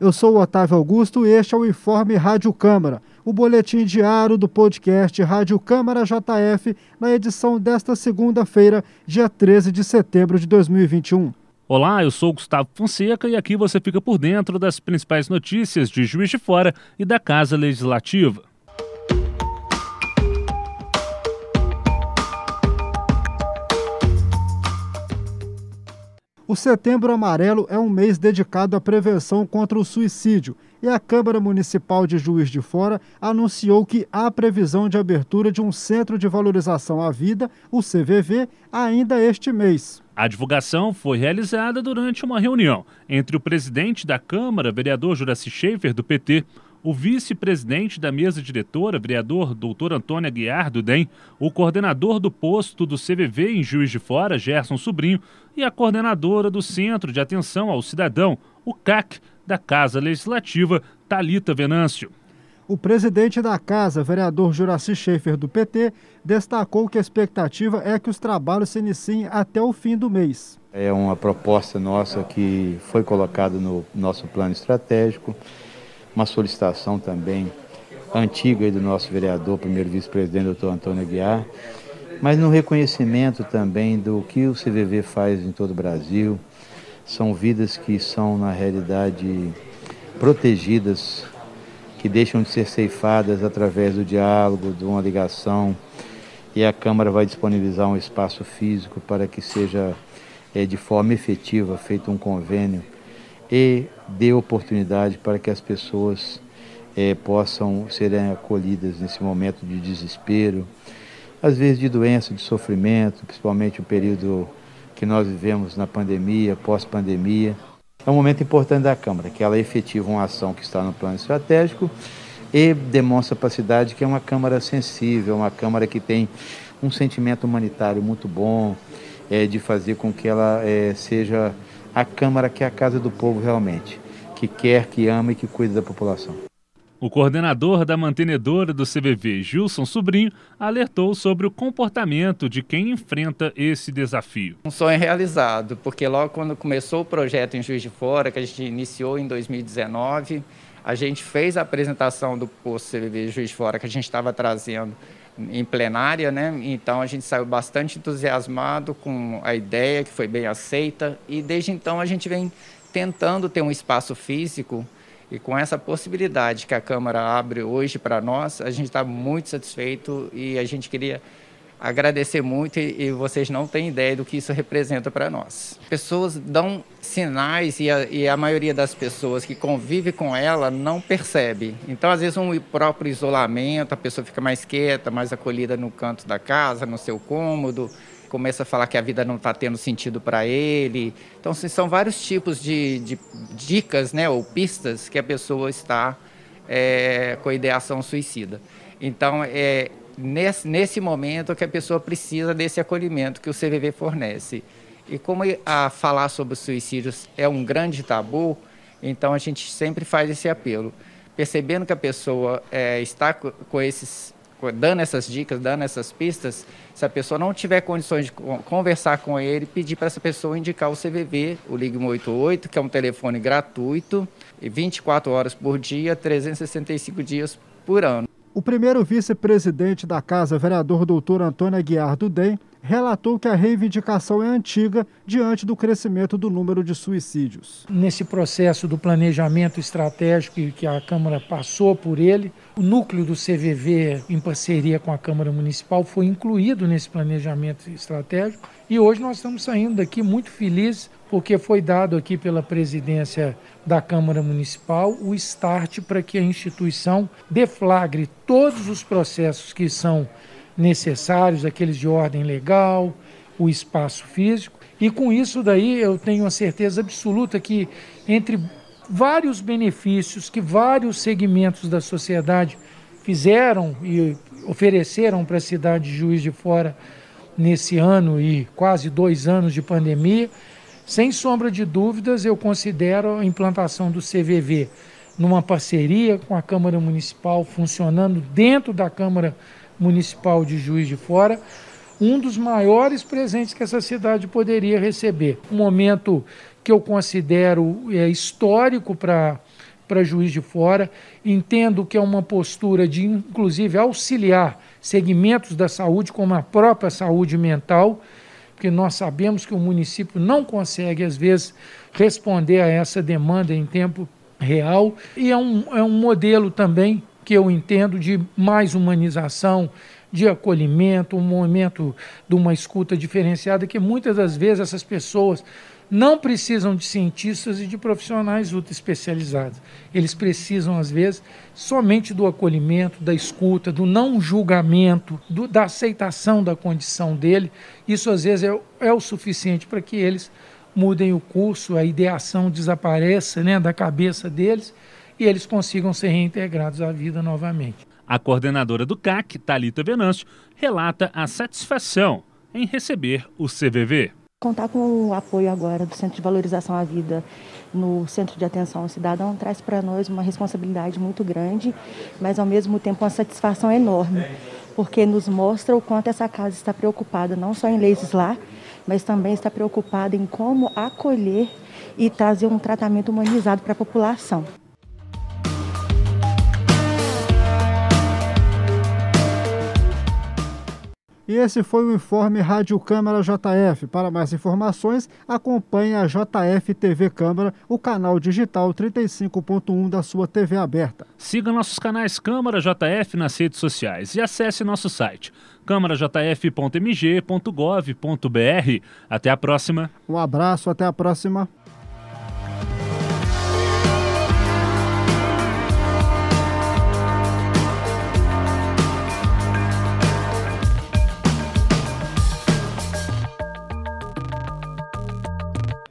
eu sou o Otávio Augusto e este é o Informe Rádio Câmara, o boletim diário do podcast Rádio Câmara JF, na edição desta segunda-feira, dia 13 de setembro de 2021. Olá, eu sou Gustavo Fonseca e aqui você fica por dentro das principais notícias de Juiz de Fora e da Casa Legislativa. O Setembro Amarelo é um mês dedicado à prevenção contra o suicídio e a Câmara Municipal de Juiz de Fora anunciou que há previsão de abertura de um Centro de Valorização à Vida, o CVV, ainda este mês. A divulgação foi realizada durante uma reunião entre o presidente da Câmara, vereador Juraci Schaefer, do PT, o vice-presidente da mesa diretora, vereador Dr. Antônio Aguiar do DEM, o coordenador do posto do CVV em Juiz de Fora, Gerson Sobrinho, e a coordenadora do Centro de Atenção ao Cidadão, o CAC, da Casa Legislativa, Talita Venâncio. O presidente da Casa, vereador Juraci Schaefer, do PT, destacou que a expectativa é que os trabalhos se iniciem até o fim do mês. É uma proposta nossa que foi colocada no nosso plano estratégico uma solicitação também antiga do nosso vereador, primeiro vice-presidente, doutor Antônio Aguiar, mas no reconhecimento também do que o CVV faz em todo o Brasil. São vidas que são, na realidade, protegidas, que deixam de ser ceifadas através do diálogo, de uma ligação. E a Câmara vai disponibilizar um espaço físico para que seja é, de forma efetiva feito um convênio e dê oportunidade para que as pessoas é, possam serem acolhidas nesse momento de desespero, às vezes de doença, de sofrimento, principalmente o período que nós vivemos na pandemia, pós-pandemia. É um momento importante da Câmara, que ela efetiva uma ação que está no plano estratégico e demonstra para a cidade que é uma Câmara sensível, uma Câmara que tem um sentimento humanitário muito bom, é, de fazer com que ela é, seja a Câmara que é a casa do povo realmente, que quer, que ama e que cuida da população. O coordenador da mantenedora do CVV, Gilson Sobrinho, alertou sobre o comportamento de quem enfrenta esse desafio. Um sonho realizado, porque logo quando começou o projeto em Juiz de Fora, que a gente iniciou em 2019, a gente fez a apresentação do posto CVV Juiz de Fora que a gente estava trazendo em plenária, né? Então a gente saiu bastante entusiasmado com a ideia que foi bem aceita e desde então a gente vem tentando ter um espaço físico e com essa possibilidade que a Câmara abre hoje para nós, a gente está muito satisfeito e a gente queria agradecer muito e, e, vocês não têm ideia do que isso representa para nós. Pessoas dão sinais e a, e a, maioria das pessoas que convive com ela não percebe. Então, às vezes, um próprio isolamento, a pessoa fica mais quieta, mais acolhida no canto da casa, no seu cômodo, começa a falar que a vida não está tendo sentido para ele. Então, assim, são vários tipos de, de, dicas né, ou pistas que a pessoa está é, com ideação suicida. Então, é, nesse, nesse momento que a pessoa precisa desse acolhimento que o CVV fornece. E como a falar sobre suicídios é um grande tabu, então a gente sempre faz esse apelo. Percebendo que a pessoa é, está com esses, dando essas dicas, dando essas pistas, se a pessoa não tiver condições de conversar com ele, pedir para essa pessoa indicar o CVV, o Ligue 188, que é um telefone gratuito, 24 horas por dia, 365 dias por ano. O primeiro vice-presidente da Casa, vereador doutor Antônio Aguiar do DEM, relatou que a reivindicação é antiga diante do crescimento do número de suicídios. Nesse processo do planejamento estratégico que a Câmara passou por ele, o núcleo do CVV, em parceria com a Câmara Municipal, foi incluído nesse planejamento estratégico e hoje nós estamos saindo daqui muito felizes porque foi dado aqui pela presidência da Câmara Municipal o start para que a instituição deflagre todos os processos que são necessários, aqueles de ordem legal, o espaço físico. E com isso daí eu tenho a certeza absoluta que entre vários benefícios que vários segmentos da sociedade fizeram e ofereceram para a cidade de Juiz de Fora nesse ano e quase dois anos de pandemia, sem sombra de dúvidas, eu considero a implantação do CVV numa parceria com a Câmara Municipal, funcionando dentro da Câmara Municipal de Juiz de Fora, um dos maiores presentes que essa cidade poderia receber. Um momento que eu considero é, histórico para para juiz de fora. Entendo que é uma postura de, inclusive, auxiliar segmentos da saúde, como a própria saúde mental, porque nós sabemos que o município não consegue, às vezes, responder a essa demanda em tempo real. E é um, é um modelo também que eu entendo de mais humanização, de acolhimento, um momento de uma escuta diferenciada, que muitas das vezes essas pessoas não precisam de cientistas e de profissionais especializados. Eles precisam, às vezes, somente do acolhimento, da escuta, do não julgamento, do, da aceitação da condição dele. Isso, às vezes, é, é o suficiente para que eles mudem o curso, a ideação desapareça né, da cabeça deles e eles consigam ser reintegrados à vida novamente. A coordenadora do CAC, Talita Venâncio, relata a satisfação em receber o CVV. Contar com o apoio agora do Centro de Valorização à Vida no Centro de Atenção ao Cidadão traz para nós uma responsabilidade muito grande, mas ao mesmo tempo uma satisfação enorme, porque nos mostra o quanto essa casa está preocupada não só em legislar, mas também está preocupada em como acolher e trazer um tratamento humanizado para a população. E esse foi o informe Rádio Câmara JF. Para mais informações, acompanhe a JF TV Câmara, o canal digital 35.1 da sua TV aberta. Siga nossos canais Câmara JF nas redes sociais e acesse nosso site câmarajf.mg.gov.br. Até a próxima. Um abraço, até a próxima.